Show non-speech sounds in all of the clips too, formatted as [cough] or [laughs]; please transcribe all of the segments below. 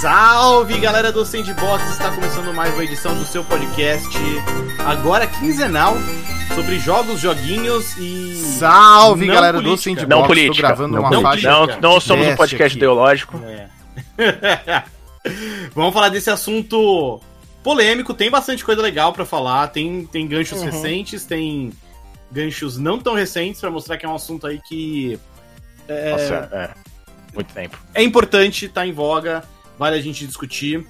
Salve galera do Sandbox! Está começando mais uma edição do seu podcast, agora quinzenal, sobre jogos, joguinhos e. Salve Não galera do política. Sandbox! Não política. gravando Não, uma política. faixa. não, não somos um podcast aqui. ideológico. É. [laughs] Vamos falar desse assunto polêmico, tem bastante coisa legal pra falar, tem, tem ganchos Uhum. recentes, tem ganchos não tão recentes pra mostrar que é um assunto aí que é, Nossa, é. Muito tempo. é importante, tá em voga, vale a gente discutir.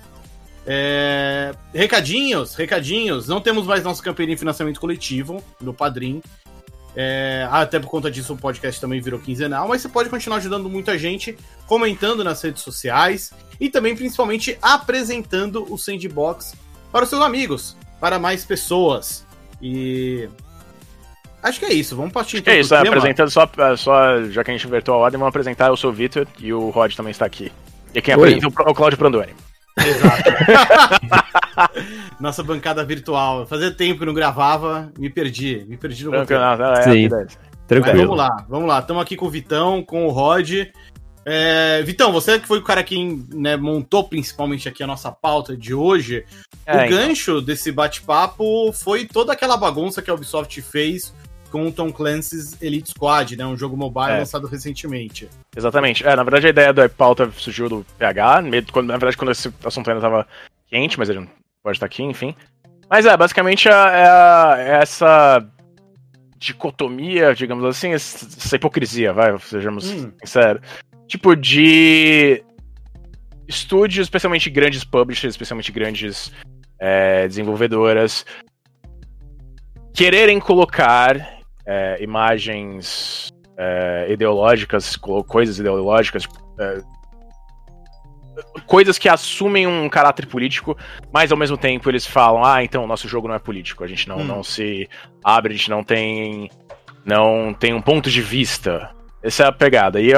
É, Recadinhos, recadinhos. Não temos mais nossa campanha de financiamento coletivo no Padrim. É, até por conta disso o podcast também virou quinzenal, mas você pode continuar ajudando muita gente, comentando nas redes sociais e também principalmente apresentando o Sandbox para os seus amigos, para mais pessoas. E acho que é isso. Vamos partir então é isso, é, apresentando só, só, já que a gente invertou a ordem, vamos apresentar. Eu sou o Vitor e o Rod também está aqui. E quem apresenta é o Claudio Prandoni. [laughs] Nossa bancada virtual. Fazia tempo que não gravava, me perdi, me perdi no Tranquilo, roteiro. não, é, Sim. é, é. Mas Tranquilo. vamos lá, vamos lá. Estamos aqui com o Vitão, com o Rod. É, Vitão, você que foi o cara que né, montou principalmente aqui a nossa pauta de hoje. É, o então. gancho desse bate-papo foi toda aquela bagunça que a Ubisoft fez com o Tom Clancy's Elite Squad, né? Um jogo mobile É. lançado recentemente. Exatamente. É, na verdade a ideia da pauta surgiu do PH, quando- na verdade quando esse assunto ainda tava quente, mas ele não pode estar aqui, enfim. Mas é, basicamente é, é é essa dicotomia, digamos assim, essa essa hipocrisia, vai, sejamos Hum. sinceros. Tipo, de estúdios, especialmente grandes publishers, especialmente grandes é, desenvolvedoras, quererem colocar é, imagens é, ideológicas, coisas ideológicas, é, coisas que assumem um caráter político, mas ao mesmo tempo eles falam, ah, então o nosso jogo não é político, a gente não, Hum. não se abre, a gente não tem não tem um ponto de vista. Essa é a pegada. E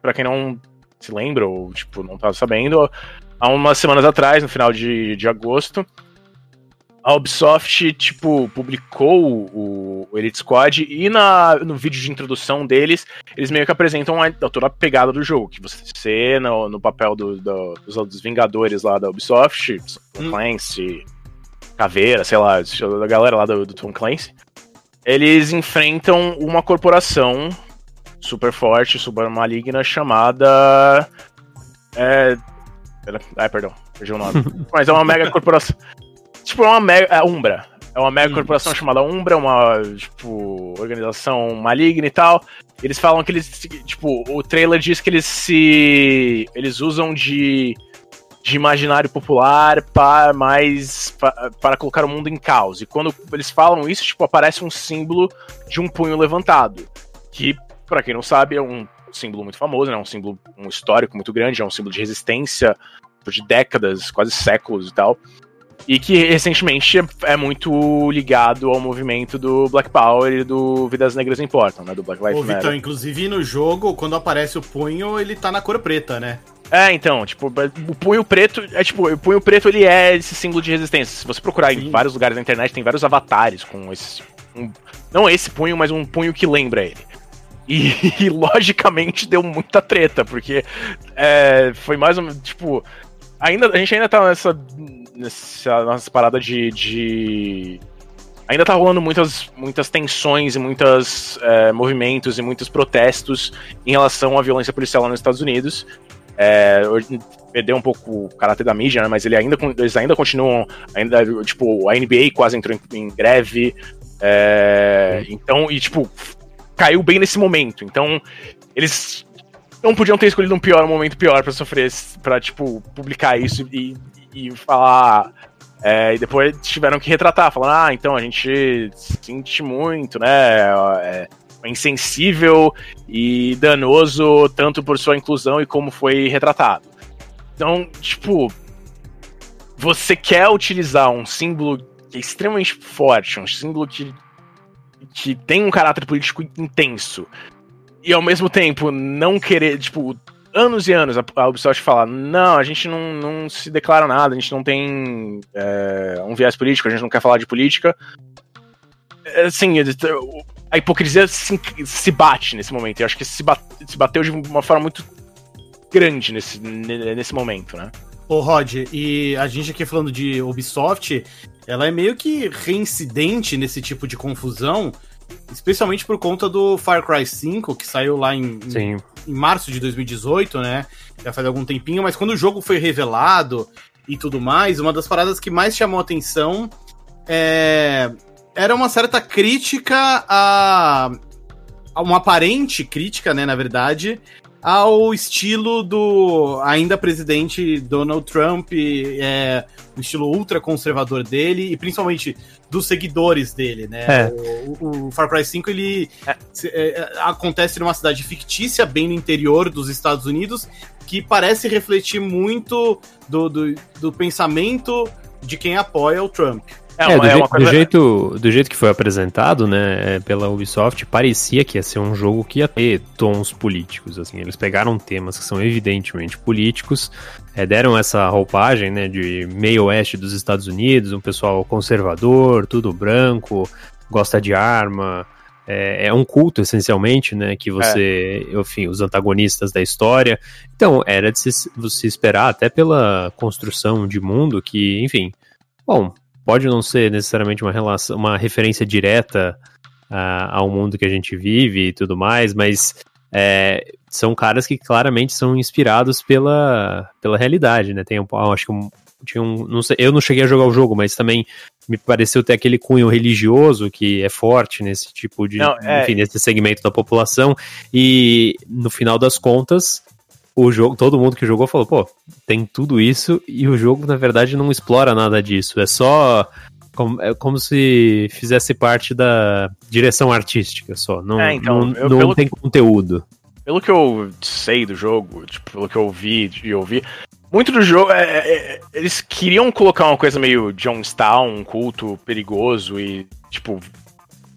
para quem não se lembra ou tipo não tá sabendo, há umas semanas atrás, no final de, de agosto, a Ubisoft, tipo, publicou o, Elite Squad e na, no vídeo de introdução deles, eles meio que apresentam a, toda a pegada do jogo, que você, no, no papel do- do- dos, dos Vingadores lá da Ubisoft, Tom Hum. Clancy, Caveira, sei lá, a galera lá do, do Tom Clancy, eles enfrentam uma corporação super forte, super maligna, chamada... É... Ai, perdão, perdi o nome. [laughs] Mas é uma mega corporação... Tipo, é uma mega... É Umbra. É uma mega Hum. corporação chamada Umbra, uma, tipo, organização maligna e tal. Eles falam que eles, tipo, o trailer diz que eles se... Eles usam de... De imaginário popular para mais pa- para colocar o mundo em caos. E quando eles falam isso, tipo, aparece um símbolo de um punho levantado. Que, pra quem não sabe, é um símbolo muito famoso, né? Um símbolo um histórico muito grande, é um símbolo de resistência de décadas, quase séculos e tal. E que recentemente é- é muito ligado ao movimento do Black Power e do Vidas Negras Importam, né? Do Black Lives Vitão, Matter. inclusive no jogo, quando aparece o punho, ele tá na cor preta, né? É, então, tipo, o punho preto, é tipo, o punho preto ele é esse símbolo de resistência. Se você procurar Sim. em vários lugares da internet, tem vários avatares com esse. um- não esse punho, mas um punho que lembra ele. E, [laughs] e, logicamente deu muita treta, porque é, foi mais um. Tipo, ainda, a gente ainda tá nessa. Nessa nossa parada de. de- ainda tá rolando muitas, muitas tensões e muitos movimentos e muitos protestos em relação à violência policial lá nos Estados Unidos. É, perdeu um pouco o caráter da mídia, né, mas ele ainda, eles ainda continuam, ainda, tipo, a NBA quase entrou em, em greve, é, então, e tipo, caiu bem nesse momento, então eles não podiam ter escolhido um pior, um momento pior pra sofrer, pra, tipo, publicar isso e, e falar, é, e depois tiveram que retratar, falando, ah, então a gente sente muito, né, é, é insensível e danoso tanto por sua inclusão e como foi retratado. Então, tipo, você quer utilizar um símbolo que é extremamente forte, um símbolo que, que tem um caráter político intenso, e ao mesmo tempo não querer, tipo, anos e anos a, Ubisoft falar, não, a gente não, não se declara nada, a gente não tem é, um viés político, a gente não quer falar de política. É, Assim, a hipocrisia se, se bate nesse momento. Eu acho que se, bate, se bateu de uma forma muito grande nesse, nesse momento, né? Ô, Rod, e a gente aqui falando de Ubisoft, ela é meio que reincidente nesse tipo de confusão, especialmente por conta do Far Cry 5, que saiu lá em, em, em, março de 2018, né? Já faz algum tempinho, mas quando o jogo foi revelado e tudo mais, uma das paradas que mais chamou atenção é, era uma certa crítica a, a. Uma aparente crítica, né, na verdade, ao estilo do ainda presidente Donald Trump, é, o estilo ultra conservador dele e principalmente dos seguidores dele, né? É. O, o, Far Cry 5 ele é. É, acontece numa cidade fictícia bem no interior dos Estados Unidos que parece refletir muito do, do, do pensamento de quem apoia o Trump. É, é, do, é jeito, coisa... do, jeito, do jeito que foi apresentado, né, é, pela Ubisoft, parecia que ia ser um jogo que ia ter tons políticos, assim, eles pegaram temas que são evidentemente políticos, é, deram essa roupagem, né, de meio oeste dos Estados Unidos, um pessoal conservador, tudo branco, gosta de arma, é, é, um culto, essencialmente, né? Que você, é. enfim, os antagonistas da história. Então, era de se, se, esperar, até pela construção de mundo, que, enfim. Bom, pode não ser necessariamente uma relação, uma referência direta uh, ao mundo que a gente vive e tudo mais, mas é, são caras que claramente são inspirados pela, pela realidade, né? Tem um, acho que um, tinha um, não sei, eu não cheguei a jogar o jogo, mas também me pareceu ter aquele cunho religioso que é forte nesse tipo de, não, é... enfim, nesse segmento da população e no final das contas o jogo, todo mundo que jogou falou, pô, tem tudo isso e o jogo, na verdade, não explora nada disso. É só. Como, é como se fizesse parte da direção artística só. Não, é, então, não, eu, não tem conteúdo. Pelo que eu sei do jogo, tipo, pelo que eu vi e ouvi, muito do jogo. É, é, é, eles queriam colocar uma coisa meio Jonestown, um culto perigoso e, tipo,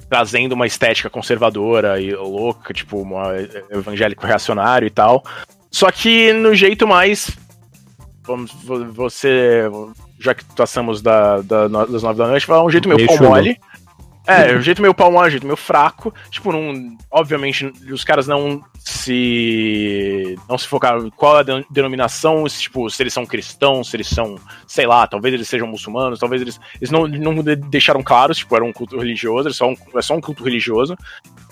trazendo uma estética conservadora e louca, tipo, uma evangélico reacionário e tal. Só que no jeito mais. Vamos, você. Já que passamos da, da, das nove da noite, vai um jeito meio pau mole. É, um jeito meio mole, um jeito meio fraco. Tipo, não, obviamente, os caras não se não se focaram qual é a denominação, se, tipo, se eles são cristãos, se eles são, sei lá, talvez eles sejam muçulmanos, talvez eles, eles não, não deixaram claro, tipo, era um culto religioso, é só um, é só um culto religioso,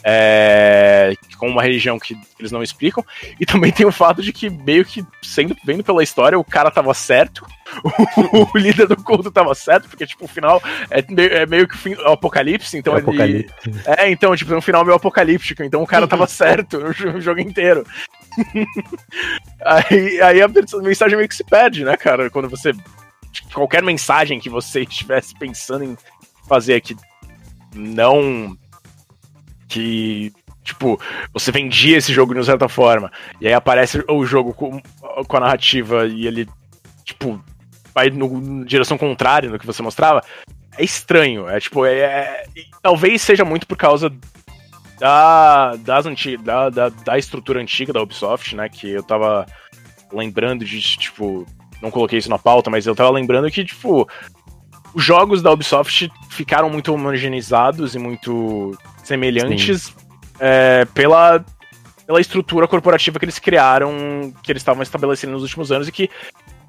é, com uma religião que eles não explicam, e também tem o fato de que meio que, sendo, vendo pela história, o cara tava certo, [laughs] o, o líder do culto tava certo, porque, tipo, o final é é meio que o, fim, o apocalipse, então é ele... Apocalipse. É, então, tipo, no final meio apocalíptico, então o cara tava certo, o jogo inteiro. [laughs] aí, aí a mensagem meio que se perde, né, cara? Quando você. Qualquer mensagem que você [laughs] estivesse pensando em fazer que não. Que. Tipo, você vendia esse jogo de uma certa forma. E aí aparece o jogo com, com a narrativa e ele, tipo, vai no, direção contrária no que você mostrava. É estranho. É tipo, é, é talvez seja muito por causa da, das antigas, da, da, da, estrutura antiga da Ubisoft, né? Que eu tava lembrando de, tipo, não coloquei isso na pauta, mas eu tava lembrando que, tipo, os jogos da Ubisoft ficaram muito homogeneizados e muito semelhantes é, pela, pela estrutura corporativa que eles criaram, que eles estavam estabelecendo nos últimos anos e que,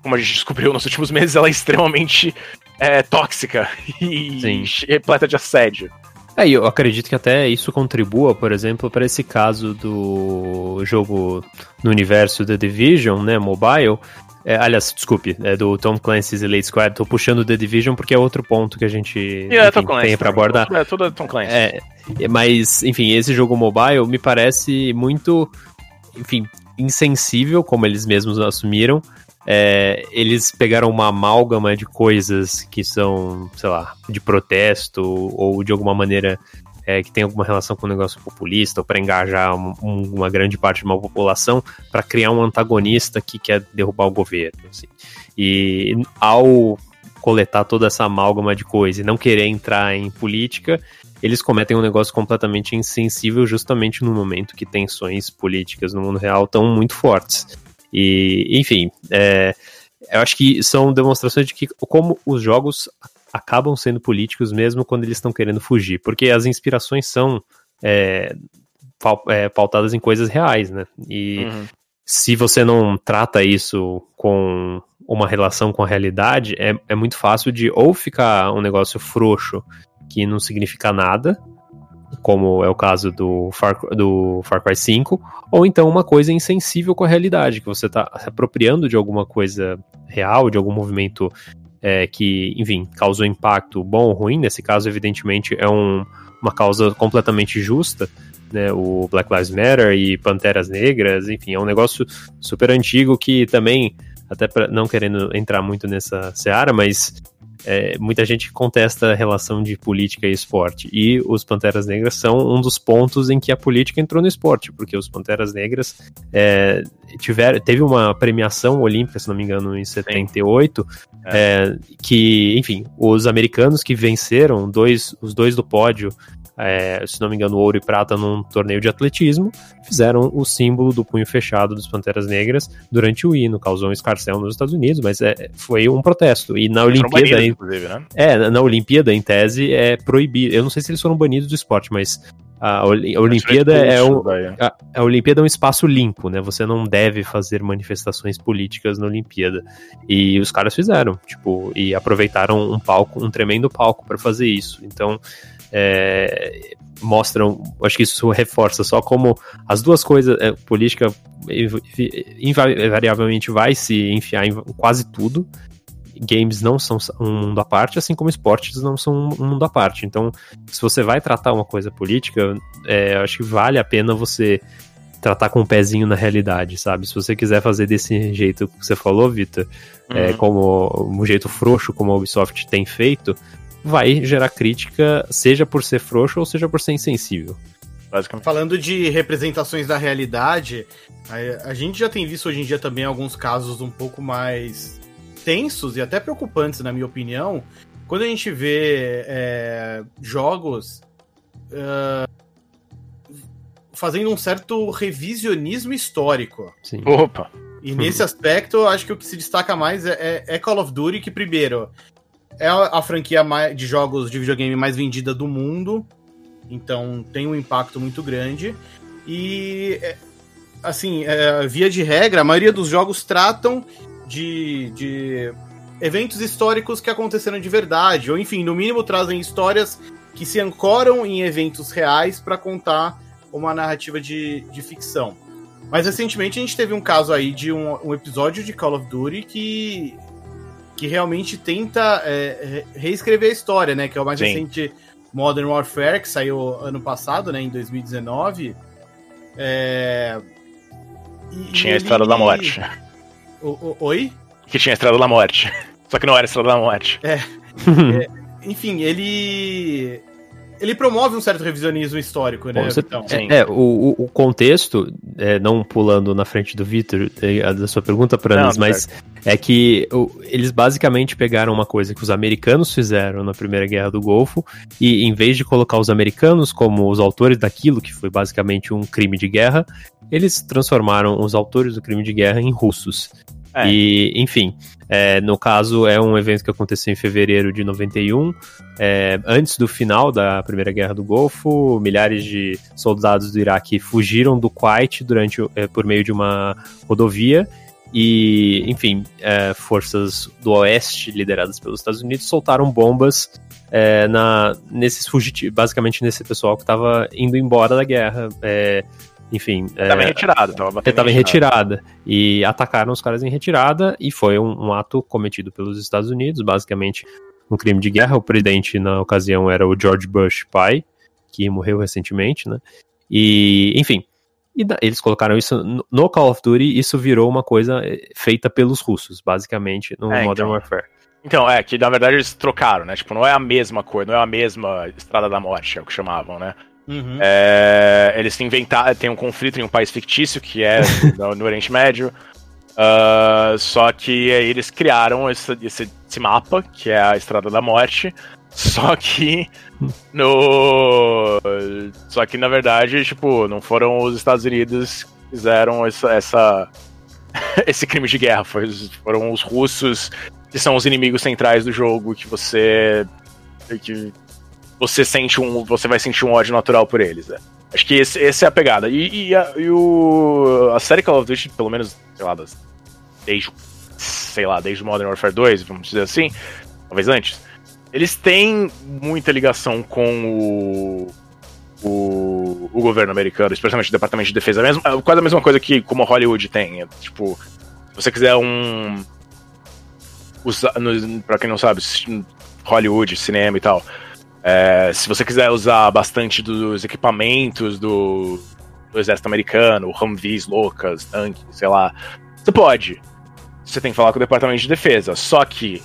como a gente descobriu nos últimos meses, ela é extremamente é, tóxica [laughs] e Sim. repleta de assédio. É, eu acredito que até isso contribua, por exemplo, para esse caso do jogo no universo The Division, né, mobile. É, aliás, desculpe, é do Tom Clancy's Elite Squad. Tô puxando The Division porque é outro ponto que a gente yeah, enfim, Clancy, tem para abordar. É tudo Tom Clancy. É, mas, enfim, esse jogo mobile me parece muito, enfim, insensível, como eles mesmos assumiram, é, eles pegaram uma amálgama de coisas que são, sei lá, de protesto ou de alguma maneira é, que tem alguma relação com um negócio populista ou para engajar um, uma grande parte de uma população para criar um antagonista que quer derrubar o governo. Assim. E ao coletar toda essa amálgama de coisa e não querer entrar em política, eles cometem um negócio completamente insensível justamente no momento que tensões políticas no mundo real estão muito fortes. E, enfim, é, eu acho que são demonstrações de que como os jogos acabam sendo políticos mesmo quando eles estão querendo fugir, porque as inspirações são é, é, pautadas em coisas reais, né? E uhum. se você não trata isso com uma relação com a realidade, é, é muito fácil de ou ficar um negócio frouxo que não significa nada, como é o caso do Far, do Far Cry 5, ou então uma coisa insensível com a realidade, que você está se apropriando de alguma coisa real, de algum movimento é, que, enfim, causou impacto bom ou ruim. Nesse caso, evidentemente, é um, uma causa completamente justa, né, o Black Lives Matter e Panteras Negras, enfim, é um negócio super antigo que também, até pra, não querendo entrar muito nessa seara, mas é, muita gente contesta a relação de política e esporte. E os Panteras Negras são um dos pontos em que a política entrou no esporte, porque os Panteras Negras é, tiver, teve uma premiação olímpica, se não me engano, em 78, é. É, que, enfim, os americanos que venceram, dois, os dois do pódio, é, se não me engano, ouro e prata num torneio de atletismo, fizeram o símbolo do punho fechado dos Panteras Negras durante o hino, causou um escarcel nos Estados Unidos, mas é, foi um protesto. E na Olimpíada. Banidos, né? É, na Olimpíada, em tese, é proibido. Eu não sei se eles foram banidos do esporte, mas a, Olimpíada é um, a, a, Olimpíada é um espaço limpo, né? Você não deve fazer manifestações políticas na Olimpíada. E os caras fizeram, tipo, e aproveitaram um palco, um tremendo palco para fazer isso. Então, é, mostram, acho que isso reforça só como as duas coisas, é, política invariavelmente vai se enfiar em quase tudo. Games não são um mundo à parte, assim como esportes não são um mundo à parte. Então, se você vai tratar uma coisa política, é, acho que vale a pena você tratar com o um pezinho na realidade, sabe? Se você quiser fazer desse jeito que você falou, Vitor, é, uhum. é, como um jeito frouxo, como a Ubisoft tem feito, vai gerar crítica, seja por ser frouxo ou seja por ser insensível. Falando de representações da realidade, a, a, gente já tem visto hoje em dia também alguns casos um pouco mais tensos e até preocupantes, na minha opinião, quando a gente vê é, jogos uh, fazendo um certo revisionismo histórico. Sim. Opa! E nesse [laughs] aspecto, acho que o que se destaca mais é, é, é Call of Duty, que primeiro é a franquia de jogos de videogame mais vendida do mundo, então tem um impacto muito grande. E, é, assim, é, via de regra, a maioria dos jogos tratam de, de eventos históricos que aconteceram de verdade, ou enfim, no mínimo trazem histórias que se ancoram em eventos reais para contar uma narrativa de, de ficção. Mas recentemente a gente teve um caso aí de um, um episódio de Call of Duty que que realmente tenta é, reescrever a história, né? Que é o mais Sim. recente Modern Warfare, que saiu ano passado, né? Em 2019. É... E, tinha a Estrada da Morte. [laughs] O, o, oi? Que tinha a Estrada da Morte. [laughs] Só que não era a Estrada da Morte. É. [laughs] é enfim, ele ele promove um certo revisionismo histórico, né? Você, então, é, é, o, o contexto, é, não pulando na frente do Vitor, é, da sua pergunta, para nós, mas certo. é que o, eles basicamente pegaram uma coisa que os americanos fizeram na Primeira Guerra do Golfo, e em vez de colocar os americanos como os autores daquilo, que foi basicamente um crime de guerra, eles transformaram os autores do crime de guerra em russos. É. E, enfim, é, no caso, é um evento que aconteceu em fevereiro de 91, é, antes do final da Primeira Guerra do Golfo. Milhares de soldados do Iraque fugiram do Kuwait durante, é, por meio de uma rodovia. E, enfim, é, forças do Oeste, lideradas pelos Estados Unidos, soltaram bombas é, na, nesses fugitivos, basicamente nesse pessoal que estava indo embora da guerra. É, enfim. Tava é, em retirada, tava Ele tava em retirada. E atacaram os caras em retirada e foi um, um, ato cometido pelos Estados Unidos, basicamente um crime de guerra. O presidente na ocasião era o George Bush pai, que morreu recentemente, né? E, enfim. E eles colocaram isso no Call of Duty, isso virou uma coisa eh, feita pelos russos, basicamente, no é, Modern então. Warfare. Então, é, que na verdade eles trocaram, né? Tipo, não é a mesma coisa, não é a mesma Estrada da Morte, é o que chamavam, né? Uhum. É, eles inventaram, tem um conflito em um país fictício que é no, no Oriente Médio. Uh, só que aí eles criaram esse, esse, esse, mapa, que é a Estrada da Morte. Só que no. Só que na verdade, tipo, não foram os Estados Unidos que fizeram essa, essa [laughs] esse crime de guerra. Foi, foram os russos que são os inimigos centrais do jogo que você. que você sente um. Você vai sentir um ódio natural por eles, né? Acho que esse, essa é a pegada. E, e, a, e o, a série Call of Duty, pelo menos, sei lá, das, desde, sei lá, desde Modern Warfare 2, vamos dizer assim, talvez antes, eles têm muita ligação com o, o, o governo americano, especialmente o Departamento de Defesa. Mesmo, é quase a mesma coisa que como Hollywood tem. É, tipo, se você quiser um. Usar, no, pra quem não sabe, Hollywood, cinema e tal. É, se você quiser usar bastante dos equipamentos do, do exército americano, Humvees loucas, tanques, sei lá, você pode. Você tem que falar com o Departamento de Defesa. Só que,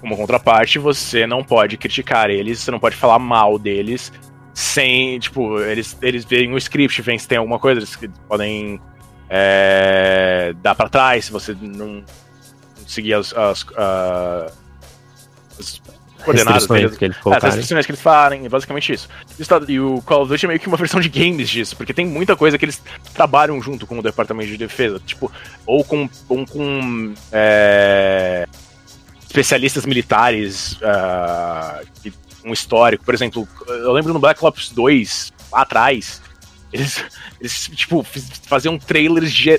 como contraparte, você não pode criticar eles, você não pode falar mal deles sem, tipo, eles, eles veem o script, veem se tem alguma coisa, eles podem é, dar para trás se você não seguir as, as, uh, as coordenadas deles. que eles é, as restrições que eles farem, basicamente isso. E o Call of Duty é meio que uma [laughs] versão de games disso, porque tem muita coisa que eles trabalham junto com o Departamento de Defesa, tipo, ou com, ou com é, especialistas militares uh, que, um histórico. Por exemplo, eu lembro no Black Ops 2, lá atrás, eles, eles tipo, faziam trailers de,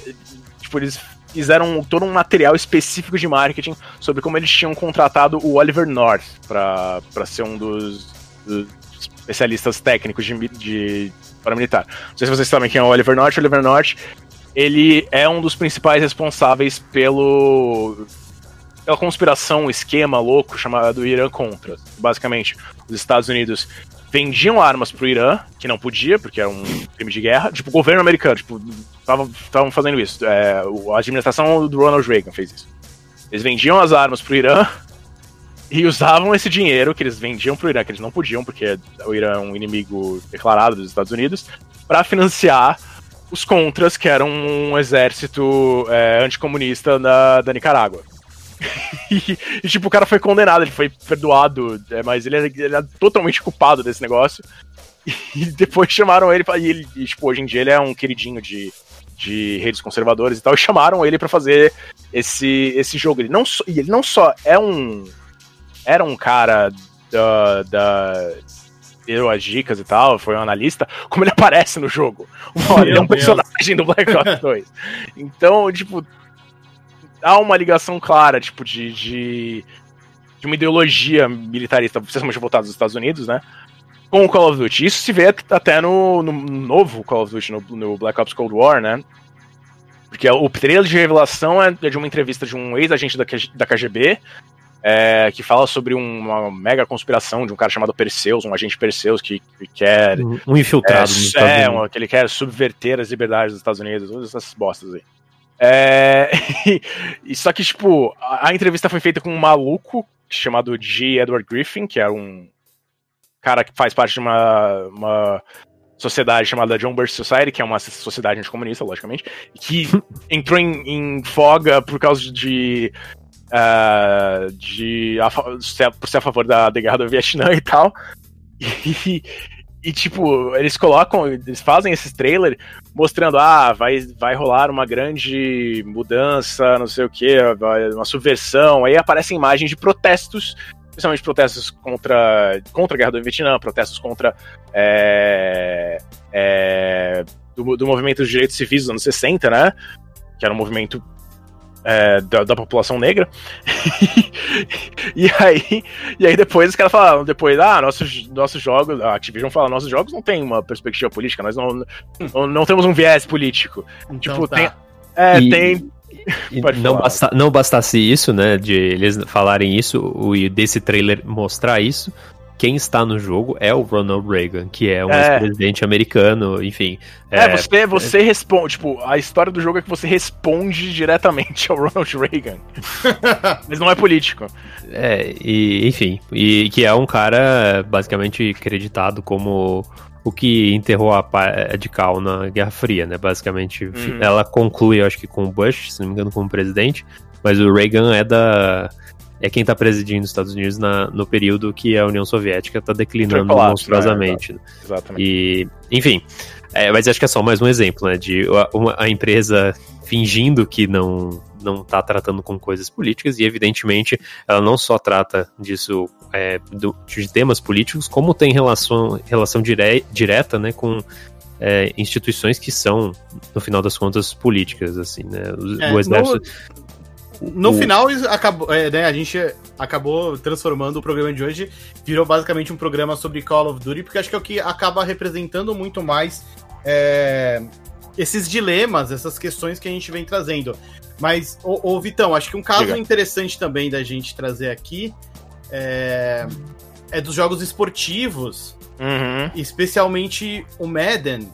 tipo, eles fizeram todo um material específico de marketing sobre como eles tinham contratado o Oliver North para ser um dos, dos, especialistas técnicos de, de paramilitar. Não sei se vocês sabem quem é o Oliver North. O Oliver North ele é um dos principais responsáveis pelo pela conspiração, esquema louco chamado Irã Contra. Basicamente, os Estados Unidos vendiam armas pro Irã, que não podia, porque era um crime de guerra. Tipo, o governo americano, tipo, estavam fazendo isso. É, a administração do Ronald Reagan fez isso. Eles vendiam as armas pro Irã [laughs] e usavam esse dinheiro que eles vendiam pro Irã, que eles não podiam, porque o Irã é um inimigo declarado dos Estados Unidos, para financiar os contras, que eram um exército é, anticomunista da, da Nicarágua. [laughs] e, e, tipo, o cara foi condenado, ele foi perdoado, é, mas ele é, ele é, totalmente culpado desse negócio. [laughs] E depois chamaram ele, e ele, e, tipo, hoje em dia ele é um queridinho de, de redes conservadoras e tal, e chamaram ele para fazer esse, esse jogo. Ele não, só, ele não só é um. Era um cara da. da deu as dicas e tal, foi um analista, como ele [laughs] aparece no jogo. Ele é um personagem do Black Ops 2. Então, tipo, há uma ligação clara, tipo, de, de, de uma ideologia militarista, especialmente voltada aos Estados Unidos, né? Com o Call of Duty. Isso se vê até no, no novo Call of Duty, no, no, Black Ops Cold War, né? Porque o trailer de revelação é de uma entrevista de um ex-agente da, da KGB, é, que fala sobre uma mega conspiração de um cara chamado Perseus, um agente Perseus que, que quer. Um infiltrado. É, é um, que ele quer subverter as liberdades dos Estados Unidos, todas essas bostas aí. É... [laughs] só que, tipo, a, a, entrevista foi feita com um maluco chamado G. Edward Griffin, que é um cara que faz parte de uma, uma sociedade chamada John Birch Society, que é uma sociedade anticomunista, logicamente, que [laughs] entrou em, em foga por causa de. Uh, de por ser a favor da, da guerra do Vietnã e tal. [laughs] E, e, tipo, eles colocam, eles fazem esses trailers mostrando, ah, vai, vai rolar uma grande mudança, não sei o que, uma subversão. Aí aparecem imagens de protestos, especialmente protestos contra, contra a guerra do Vietnã, protestos contra. É, é, do, do movimento dos direitos civis dos anos 60, né? Que era um movimento é, da, da, população negra. [laughs] e aí e aí depois os caras falaram, depois, ah, nossos, nossos jogos, a Activision fala, nossos jogos não tem uma perspectiva política, nós não, não, não temos um viés político. Então, tipo, tá. tem. É, e, tem. E não, basta, não bastasse isso, né, de eles falarem isso, o, desse trailer mostrar isso, quem está no jogo é o Ronald Reagan, que é um é. ex-presidente americano, enfim. É, é, você, você responde, tipo, a história do jogo é que você responde diretamente [laughs] ao Ronald Reagan. [laughs] Mas não é político. É, e, enfim, e que é um cara basicamente acreditado como o que enterrou a radical na Guerra Fria, né? Basicamente, uhum. ela conclui, acho que com o Bush, se não me engano, como presidente, mas o Reagan é da é quem está presidindo os Estados Unidos na, no período que a União Soviética está declinando monstruosamente. Né? Exatamente. E, enfim, é, mas acho que é só mais um exemplo, né? De uma, a empresa fingindo que não não está tratando com coisas políticas e evidentemente ela não só trata disso é, do, de temas políticos como tem relação relação dire, direta né com é, instituições que são, no final das contas, políticas, assim, né? O, é, o exército. No, no o... final, acabou, é, né, a gente acabou transformando o programa de hoje, virou basicamente um programa sobre Call of Duty, porque acho que é o que acaba representando muito mais é, esses dilemas, essas questões que a gente vem trazendo. Mas, ô, ô Vitão, acho que um caso interessante também da gente trazer aqui é, é dos jogos esportivos, uhum. especialmente o Madden,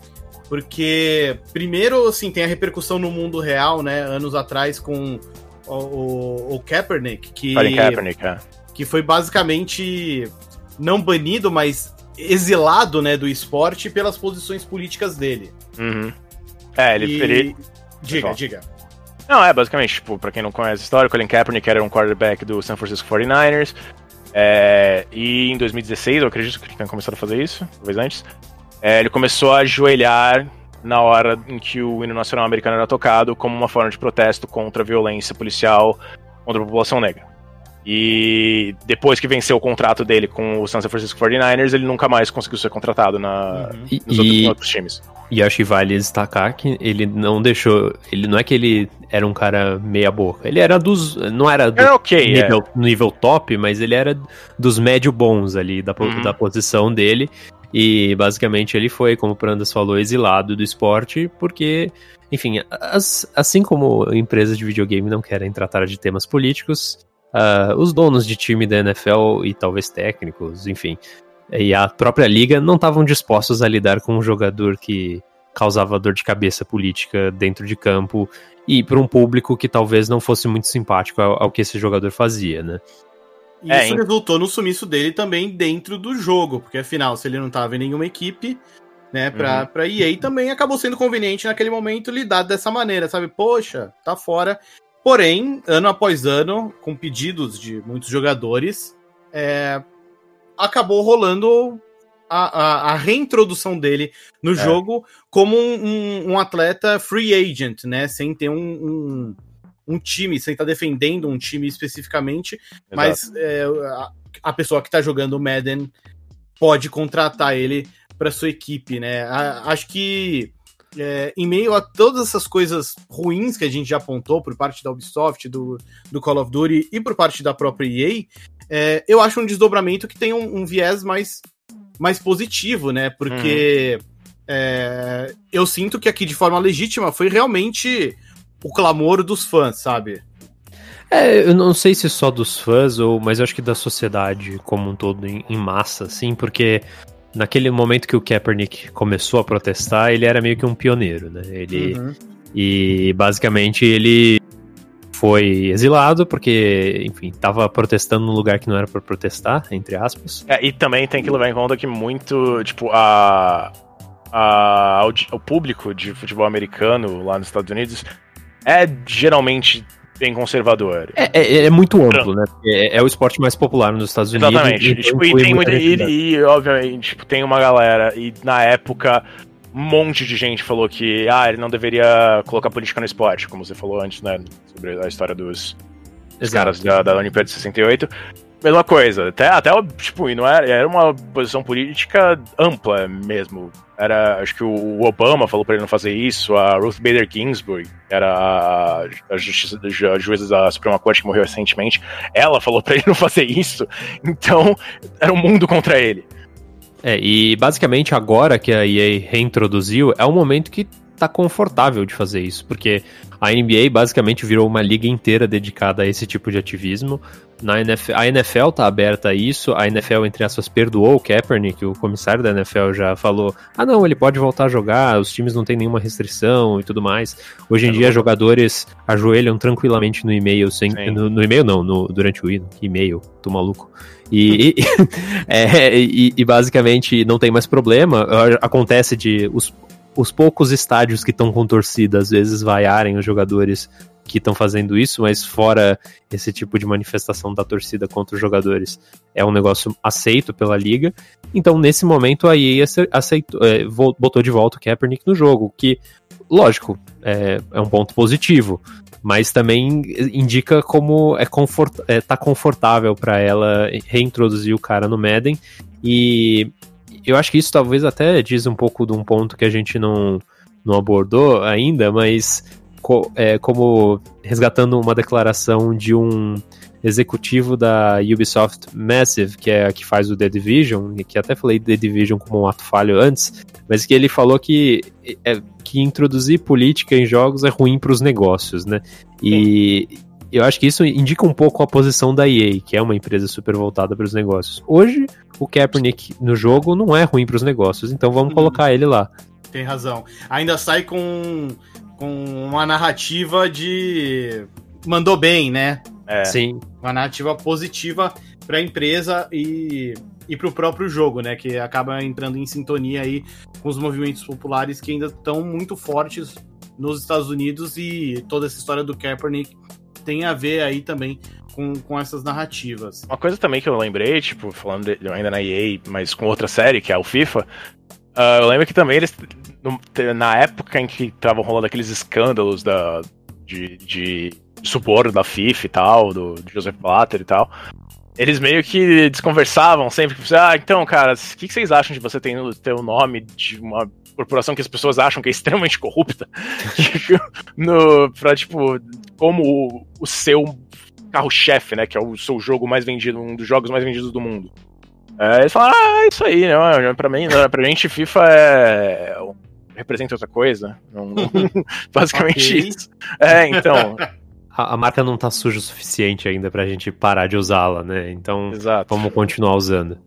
porque primeiro, assim, tem a repercussão no mundo real, né? Anos atrás com o, o, Kaepernick, que, Kaepernick, é. que foi basicamente não banido, mas exilado, né, do esporte pelas posições políticas dele. Uhum. É, ele, e... ele... Diga, diga. Não, é, basicamente, tipo, pra quem não conhece a história, Colin Kaepernick era um quarterback do San Francisco 49ers, é, e em 2016, eu acredito que ele tenha começado a fazer isso, talvez antes, é, ele começou a ajoelhar na hora em que o hino nacional americano era tocado como uma forma de protesto contra a violência policial contra a população negra. E depois que venceu o contrato dele com o San Francisco 49ers, ele nunca mais conseguiu ser contratado na, uhum. nos, outros, nos, outros, times. E acho que vale destacar que ele não deixou. Ele não é que ele era um cara meia boca. Ele era dos. Não era do é okay, nível, é. nível top, mas ele era dos médio bons ali, da, uhum. da posição dele. E basicamente ele foi, como o Prandas falou, exilado do esporte, porque, enfim, as, assim como empresas de videogame não querem tratar de temas políticos, uh, os donos de time da NFL e talvez técnicos, enfim, e a própria liga não estavam dispostos a lidar com um jogador que causava dor de cabeça política dentro de campo e para um público que talvez não fosse muito simpático ao, ao que esse jogador fazia, né? E é, isso hein? resultou no sumiço dele também dentro do jogo, porque afinal, se ele não estava em nenhuma equipe, né, pra, uhum. pra EA também acabou sendo conveniente naquele momento lidar dessa maneira, sabe? Poxa, tá fora. Porém, ano após ano, com pedidos de muitos jogadores, é, acabou rolando a, a, a, reintrodução dele no é. jogo como um, um, um, atleta free agent, né? Sem ter um, um, um time, sem estar defendendo um time especificamente, Exato. mas é, a, a, pessoa que está jogando o Madden pode contratar ele para sua equipe, né? acho que é, em meio a todas essas coisas ruins que a gente já apontou por parte da Ubisoft, do, do Call of Duty e por parte da própria EA, é, eu acho um desdobramento que tem um, um, viés mais, mais positivo, né? Porque uhum. é, eu sinto que aqui, de forma legítima, foi realmente o clamor dos fãs, sabe? É, eu não sei se só dos fãs, ou, mas eu acho que da sociedade como um todo, em, em massa, assim, porque naquele momento que o Kaepernick começou a protestar, ele era meio que um pioneiro, né? Ele uhum. e basicamente ele foi exilado porque, enfim, estava protestando num lugar que não era para protestar, entre aspas. É, e também tem que levar em conta que muito, tipo, a, a o público de futebol americano lá nos Estados Unidos é geralmente bem conservador. É, é, é muito amplo, né? É, é, o esporte mais popular nos Estados Unidos. Exatamente. E, tipo, e tem muita, e, e, obviamente, tipo, tem uma galera, e na época, um monte de gente falou que ah, ele não deveria colocar política no esporte, como você falou antes, né? Sobre a história dos, dos caras da, da Olimpíada de 68. Mesma coisa, até, até tipo, não era, era uma posição política ampla mesmo. Era, acho que o Obama falou para ele não fazer isso, a Ruth Bader Ginsburg, era a, a, justiça, a juíza da Suprema Corte que morreu recentemente, ela falou para ele não fazer isso. Então, era um mundo contra ele. É, e basicamente agora que a EA reintroduziu, é o momento que tá confortável de fazer isso, porque a NBA basicamente virou uma liga inteira dedicada a esse tipo de ativismo. Na NFL, a NFL tá aberta a isso, a NFL, entre aspas, perdoou o Kaepernick, o comissário da NFL já falou: ah, não, ele pode voltar a jogar, os times não têm nenhuma restrição e tudo mais. Hoje em é dia, jogadores ajoelham tranquilamente no e-mail, sem, no, no, e-mail não, no, durante o e-mail, tô maluco. E, [laughs] e, [laughs] é, e, e, basicamente não tem mais problema. Acontece de os, os poucos estádios que estão com torcida às vezes vaiarem os jogadores que estão fazendo isso, mas fora esse tipo de manifestação da torcida contra os jogadores, é um negócio aceito pela liga. Então, nesse momento, a EA aceitou, é, botou de volta o Kaepernick no jogo, que, lógico, é, é um ponto positivo, mas também indica como é, confort, é tá confortável para ela reintroduzir o cara no Madden e eu acho que isso talvez até diz um pouco de um ponto que a gente não, não abordou ainda, mas co é, como resgatando uma declaração de um executivo da Ubisoft Massive, que é a que faz o The Division, que até falei The Division como um ato falho antes, mas que ele falou que, é, que introduzir política em jogos é ruim para os negócios, né? E. eu acho que isso indica um pouco a posição da EA, que é uma empresa super voltada para os negócios. Hoje, o Kaepernick no jogo não é ruim para os negócios, então vamos uhum. colocar ele lá. Tem razão. Ainda sai com, com uma narrativa de mandou bem, né? É. Sim. Uma narrativa positiva para a empresa e, e para o próprio jogo, né? Que acaba entrando em sintonia aí com os movimentos populares que ainda estão muito fortes nos Estados Unidos e toda essa história do Kaepernick tem a ver aí também com, com essas narrativas. Uma coisa também que eu lembrei, tipo, falando de, ainda na EA, mas com outra série, que é o FIFA, uh, eu lembro que também eles, na época em que estavam rolando aqueles escândalos da, de, de suborno da FIFA e tal, do, do Joseph Blatter e tal. Eles meio que desconversavam sempre. Ah, então, cara, o que, que vocês acham de você ter, ter o nome de uma corporação que as pessoas acham que é extremamente corrupta? [laughs] no, pra, tipo, como o, o seu carro-chefe, né? Que é o seu jogo mais vendido, um dos jogos mais vendidos do mundo. É, eles falam, ah, é isso aí, né? Pra, mim, pra gente, FIFA é. representa outra coisa. Não, [laughs] [laughs] basicamente okay. isso. É, então a, a, marca não tá suja o suficiente ainda pra gente parar de usá-la, né? Então, Exato. vamos continuar usando.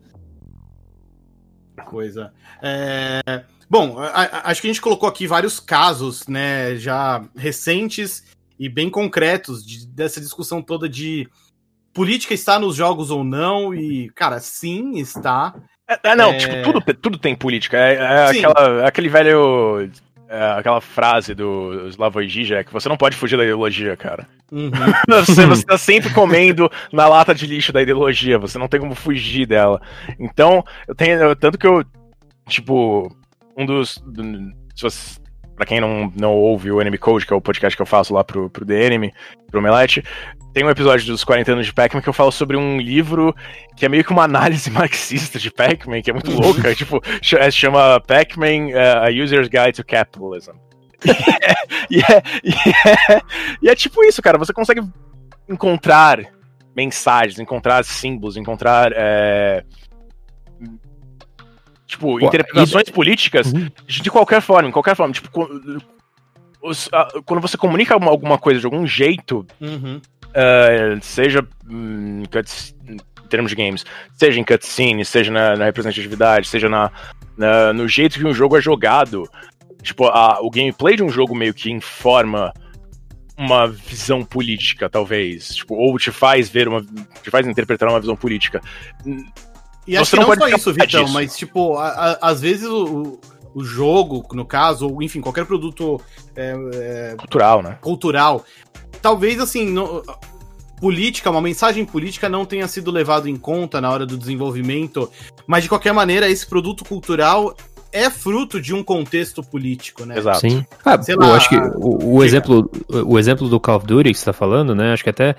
Coisa. É... Bom, acho que a gente colocou aqui vários casos, né, já recentes e bem concretos de, dessa discussão toda de política está nos jogos ou não, e, cara, sim, está. É, é não, é... tipo, tudo, tudo tem política. É, é aquela, aquele velho é, aquela frase do Slavoj Žižek, você não pode fugir da ideologia, cara. Uhum. [laughs] você, você tá sempre comendo na lata de lixo da ideologia, você não tem como fugir dela. Então, eu tenho. Tanto que eu. Tipo, um dos. Se você, pra quem não, não ouve o Enemy Code, que é o podcast que eu faço lá pro, pro The Enemy, pro Melete, tem um episódio dos 40 anos de Pac-Man que eu falo sobre um livro que é meio que uma análise [laughs] marxista de Pac-Man, que é muito louca. [laughs] tipo, é, chama Pac-Man uh, A User's Guide to Capitalism. [laughs] e, é, e, é, e é tipo isso, cara. Você consegue encontrar mensagens, encontrar símbolos, encontrar. É, tipo, Pô, interpretações isso... políticas uhum. de qualquer forma, em qualquer forma. Tipo, quando você comunica alguma coisa de algum jeito, uhum. uh, seja em, em, termos de games, seja em cutscene, seja na, na representatividade, seja na, na, no jeito que um jogo é jogado, tipo, a, o gameplay de um jogo meio que informa uma visão política, talvez, tipo, ou te faz ver uma, te faz interpretar uma visão política. E acho Você que não, não só isso, Vitão, disso. mas, tipo, a, a, às vezes o, o jogo, no caso, ou enfim, qualquer produto é, é, cultural, né? Cultural. Talvez assim, no, política, uma mensagem política não tenha sido levado em conta na hora do desenvolvimento, mas de qualquer maneira, esse produto cultural é fruto de um contexto político, né? Exato. Sim. Ah, Sei eu lá, acho que o, o exemplo, o exemplo do Call of Duty que você tá falando, né? Acho que até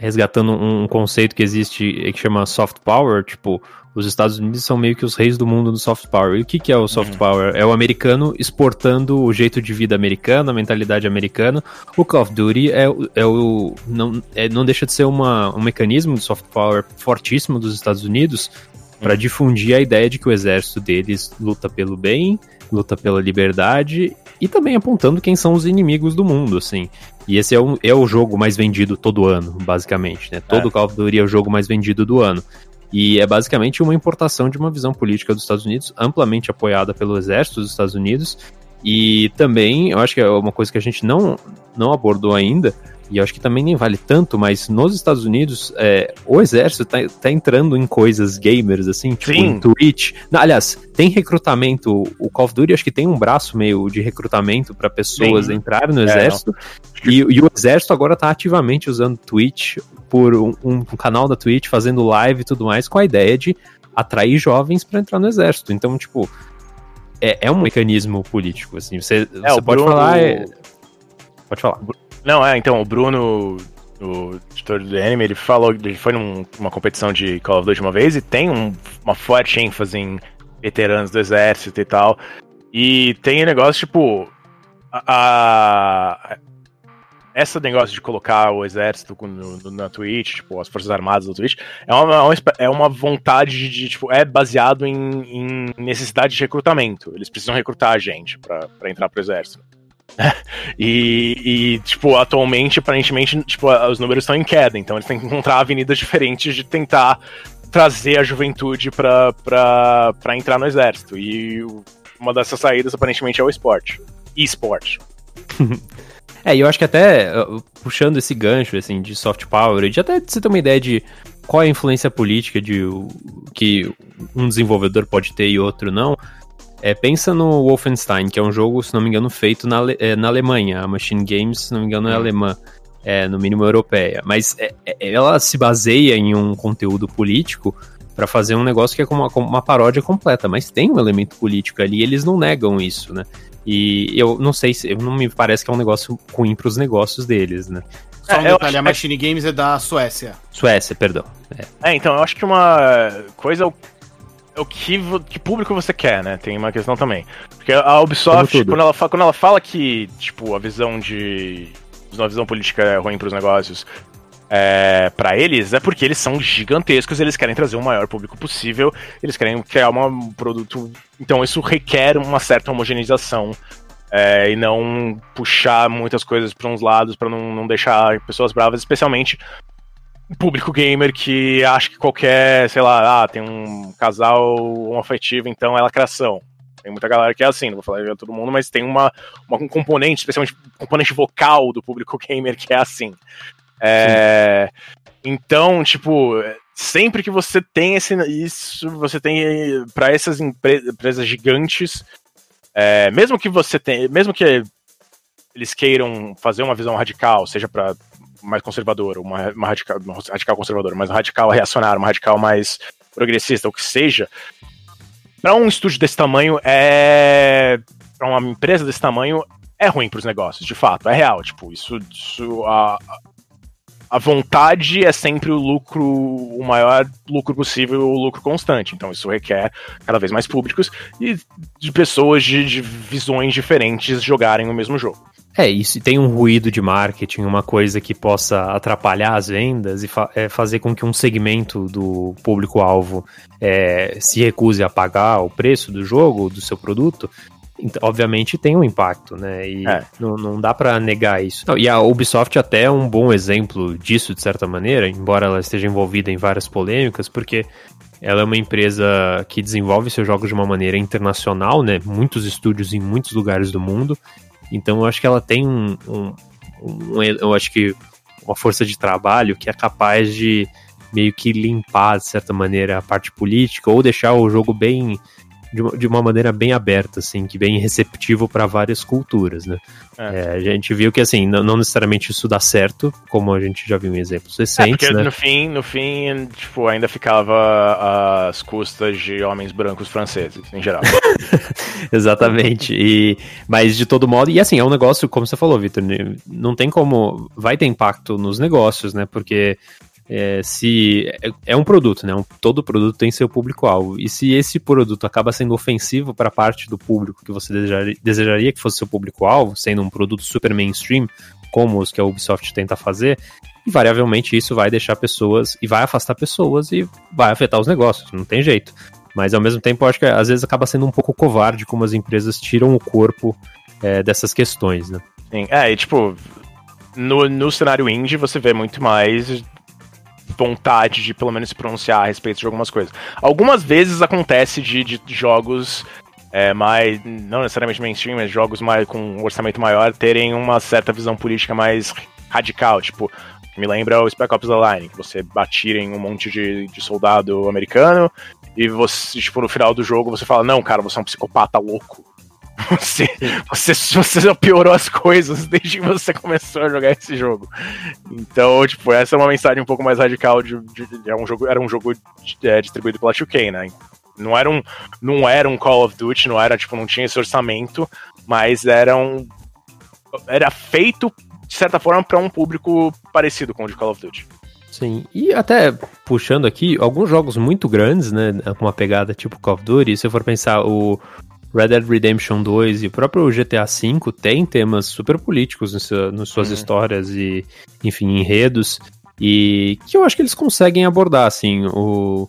resgatando um conceito que existe que chama soft power, tipo, os Estados Unidos são meio que os reis do mundo do soft power. E o que, que é o soft uhum. power? É o americano exportando o jeito de vida americano, a mentalidade americana. O Call of Duty é, é o. Não, é, não deixa de ser uma, um mecanismo de soft power fortíssimo dos Estados Unidos para uhum. difundir a ideia de que o exército deles luta pelo bem, luta pela liberdade e também apontando quem são os inimigos do mundo, assim. E esse é o, é o jogo mais vendido todo ano, basicamente, né? Todo é. Call of Duty é o jogo mais vendido do ano. E é basicamente uma importação de uma visão política dos Estados Unidos, amplamente apoiada pelo exército dos Estados Unidos. E também, eu acho que é uma coisa que a gente não, não abordou ainda, e eu acho que também nem vale tanto, mas nos Estados Unidos, é, o exército tá, tá, entrando em coisas gamers, assim, tipo Sim. em Twitch. Não, aliás, tem recrutamento, o Call of Duty acho que tem um braço meio de recrutamento para pessoas Sim. entrarem no é, exército, é, e, e, o exército agora tá ativamente usando Twitch por um, um, canal da Twitch, fazendo live e tudo mais, com a ideia de atrair jovens para entrar no exército. Então, tipo, é, é um mecanismo político, assim. Você, é, você pode Bruno... falar. É... Pode falar. Não, é, então, o Bruno, o editor do anime, ele falou, ele foi numa competição de Call of Duty uma vez e tem um, uma forte ênfase em veteranos do exército e tal. E tem negócio, tipo. A, a, essa negócio de colocar o exército no, no, na Twitch, tipo, as forças armadas do Twitch, é uma, é uma vontade de, tipo, é baseado em, em necessidade de recrutamento. Eles precisam recrutar a gente para entrar pro exército. [laughs] e, e, tipo, atualmente, aparentemente, tipo, os números estão em queda, então eles têm que encontrar avenidas diferentes de tentar trazer a juventude pra entrar no exército. E uma dessas saídas, aparentemente, é o esporte. E-sport. [laughs] É, e eu acho que até puxando esse gancho assim de soft power, de até você ter uma ideia de qual é a influência política de que um desenvolvedor pode ter e outro não. É, pensa no Wolfenstein, que é um jogo, se não me engano, feito na, é, na Alemanha. A Machine Games, se não me engano, é alemã, é, no mínimo europeia. Mas é, é ela se baseia em um conteúdo político para fazer um negócio que é como uma, como uma paródia completa, mas tem um elemento político ali, e eles não negam isso, né? E eu não sei se. Não me parece que é um negócio ruim pros negócios deles, né? Só um é, detalhe, a Machine Games é da Suécia. Suécia, perdão. É, é então, eu acho que uma coisa é o que, que público você quer, né? Tem uma questão também. Porque a Ubisoft, quando ela, fala, quando ela fala que, tipo, a visão de. A visão política é ruim pros negócios, é, para eles é porque eles são gigantescos, eles querem trazer o maior público possível, eles querem criar um produto. Então isso requer uma certa homogeneização é, e não puxar muitas coisas para uns lados para não, não deixar pessoas bravas, especialmente público gamer que acha que qualquer, sei lá, ah, tem um casal homoafetivo, então é lacração. Tem muita galera que é assim, não vou falar de todo mundo, mas tem uma, uma, um componente, especialmente um componente vocal do público [laughs] gamer que é assim. É, então, tipo, sempre que você tem esse, isso, você tem para essas empresas gigantes, é, mesmo que você tenha, mesmo que eles queiram fazer uma visão radical, seja para mais conservador, uma, uma radical, uma radical conservadora, mas um radical reacionário, uma radical mais progressista, o que seja, para um estúdio desse tamanho é para uma empresa desse tamanho é ruim para os negócios, de fato, é real, tipo, isso, isso a, a vontade é sempre o lucro, o maior lucro possível, o lucro constante. Então isso requer cada vez mais públicos e de pessoas de, de visões diferentes jogarem o mesmo jogo. É, isso tem um ruído de marketing, uma coisa que possa atrapalhar as vendas e fa é, fazer com que um segmento do público-alvo é, se recuse a pagar o preço do jogo, do seu produto, obviamente tem um impacto, né? E é. não, não dá para negar isso. Não, e a Ubisoft até é um bom exemplo disso, de certa maneira, embora ela esteja envolvida em várias polêmicas, porque ela é uma empresa que desenvolve seus jogos de uma maneira internacional, né? Muitos estúdios em muitos lugares do mundo. Então eu acho que ela tem um, um, um eu acho que uma força de trabalho que é capaz de meio que limpar, de certa maneira, a parte política ou deixar o jogo bem de uma, de uma maneira bem aberta, assim, que bem receptivo para várias culturas, né? É. É, a gente viu que, assim, não, não, necessariamente isso dá certo, como a gente já viu em exemplos recentes, é, porque né? no fim, no fim, tipo, ainda ficava às custas de homens brancos franceses, em geral. [laughs] Exatamente. E, mas, de todo modo, e assim, é um negócio, como você falou, Vitor, não tem como... Vai ter impacto nos negócios, né? Porque é, se é, é, um produto, né? Um, todo produto tem seu público-alvo. E se esse produto acaba sendo ofensivo para parte do público que você desejaria, desejaria que fosse seu público-alvo, sendo um produto super mainstream, como os que a Ubisoft tenta fazer, invariavelmente isso vai deixar pessoas e vai afastar pessoas e vai afetar os negócios, não tem jeito. Mas ao mesmo tempo, acho que às vezes acaba sendo um pouco covarde como as empresas tiram o corpo é, dessas questões, né? Sim, é, e tipo, no, no cenário indie você vê muito mais vontade de pelo menos se pronunciar a respeito de algumas coisas. Algumas vezes acontece de, de jogos é, mais, não necessariamente mainstream, mas jogos mais, com um orçamento maior terem uma certa visão política mais radical, tipo, me lembra o Spec Ops The Line, que você batira em um monte de, de soldado americano e você, tipo, no final do jogo você fala, não, cara, você é um psicopata louco. [laughs] Você, você, você piorou as coisas desde que você começou a jogar esse jogo. Então, tipo, essa é uma mensagem um pouco mais radical de, de, de é um jogo, era um jogo é, distribuído pela 2K, né? Não era, um, não era um Call of Duty, não era, tipo, não tinha esse orçamento, mas era um. Era feito, de certa forma, para um público parecido com o de Call of Duty. Sim, e até puxando aqui, alguns jogos muito grandes, né, com uma pegada tipo Call of Duty, se eu for pensar o Red Dead Redemption 2 e o próprio GTA V tem temas super políticos nas suas uhum. histórias e, enfim, enredos, e que eu acho que eles conseguem abordar, assim, o...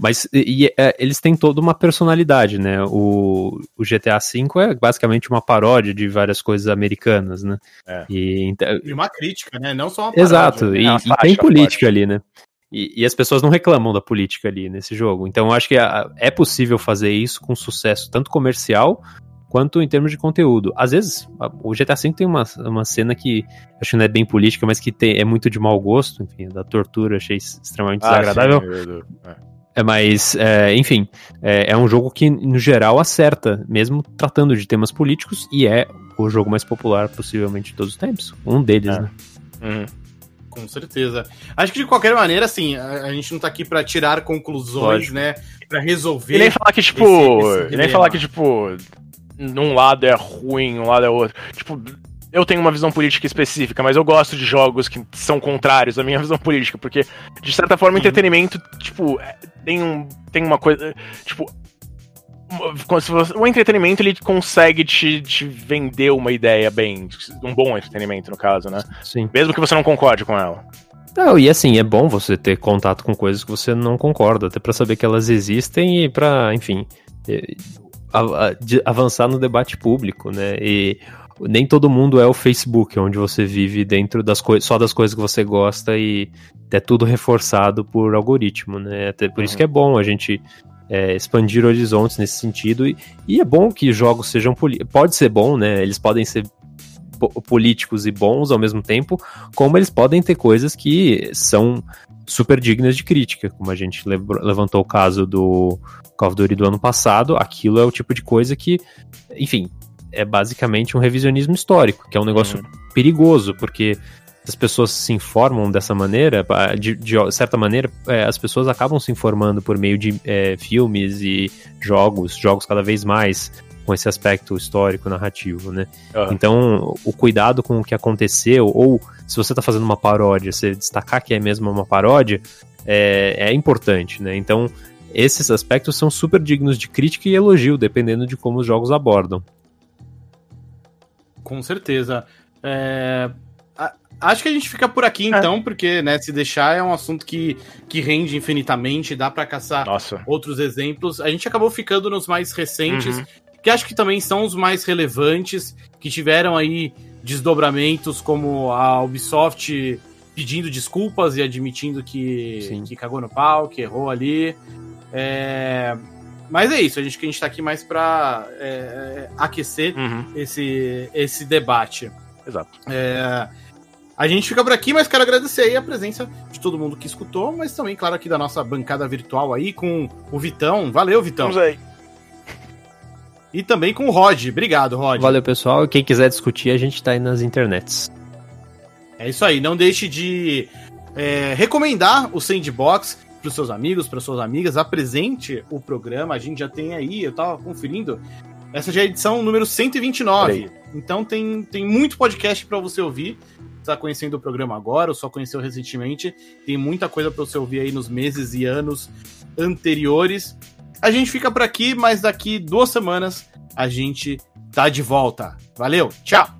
Mas e, e, é, eles têm toda uma personalidade, né? O, o, GTA V é basicamente uma paródia de várias coisas americanas, né? É. E, então, e uma crítica, né? Não só uma paródia. Exato, né? e, tem política ali, né? E, e, as pessoas não reclamam da política ali nesse jogo. Então eu acho que é, é possível fazer isso com sucesso, tanto comercial quanto em termos de conteúdo. Às vezes, o GTA V tem uma, uma cena que acho que não é bem política, mas que tem, é muito de mau gosto, enfim, da tortura, achei extremamente ah, desagradável. Sim, é. é, mas, é, enfim, é, é, um jogo que, no geral, acerta, mesmo tratando de temas políticos, e é o jogo mais popular, possivelmente, de todos os tempos. Um deles, é. né? Uhum. Com certeza. Acho que de qualquer maneira, assim, a, a gente não tá aqui para tirar conclusões, né? Para resolver. E nem falar que, tipo. Esse, esse e nem falar que, tipo, num lado é ruim, um lado é outro. Tipo, eu tenho uma visão política específica, mas eu gosto de jogos que são contrários à minha [laughs] visão política, porque, de certa forma, o entretenimento, tipo, é, tem, um, tem uma coisa. Tipo, o entretenimento ele consegue te, te vender uma ideia bem. Um bom entretenimento, no caso, né? Sim. Mesmo que você não concorde com ela. Não, e assim, é bom você ter contato com coisas que você não concorda, até para saber que elas existem e para, enfim, avançar no debate público, né? E nem todo mundo é o Facebook, onde você vive dentro das coisas, só das coisas que você gosta e é tudo reforçado por algoritmo, né? Até por uhum. isso que é bom a gente é, expandir horizontes nesse sentido. E, e, é bom que jogos sejam. Pode ser bom, né? Eles podem ser políticos e bons ao mesmo tempo, como eles podem ter coisas que são super dignas de crítica, como a gente levantou o caso do Call of Duty do ano passado, aquilo é o tipo de coisa que, enfim, é basicamente um revisionismo histórico, que é um negócio uhum. perigoso, porque as pessoas se informam dessa maneira, de, de certa maneira, é, as pessoas acabam se informando por meio de é, filmes e jogos, jogos cada vez mais com esse aspecto histórico, narrativo, né? Uhum. Então, o cuidado com o que aconteceu, ou se você está fazendo uma paródia, você destacar que é mesmo uma paródia, é, é importante, né? Então, esses aspectos são super dignos de crítica e elogio, dependendo de como os jogos abordam. Com certeza. É, Acho que a gente fica por aqui é. então, é. porque, né, se deixar é um assunto que, que rende infinitamente, dá para caçar Nossa. outros exemplos. A gente acabou ficando nos mais recentes, uhum. que acho que também são os mais relevantes, que tiveram aí desdobramentos como a Ubisoft pedindo desculpas e admitindo que, que cagou no pau, que errou ali. É... Mas é isso, a gente que a gente tá aqui mais pra é, aquecer uhum. esse, esse debate. Exato. É... A gente fica por aqui, mas quero agradecer aí a presença de todo mundo que escutou, mas também, claro, aqui da nossa bancada virtual aí com o Vitão. Valeu, Vitão. Vamos aí. E também com o Rod. Obrigado, Rod. Valeu, pessoal. Quem quiser discutir, a gente tá aí nas internets. É isso aí. Não deixe de é, recomendar o Sandbox para os seus amigos, para suas amigas. Apresente o programa. A gente já tem aí, eu tava conferindo. Essa já é a edição número 129. Então tem, tem muito podcast para você ouvir está conhecendo o programa agora ou só conheceu recentemente, tem muita coisa para você ouvir aí nos meses e anos anteriores. A gente fica por aqui, mas daqui duas semanas a gente tá de volta. Valeu, tchau!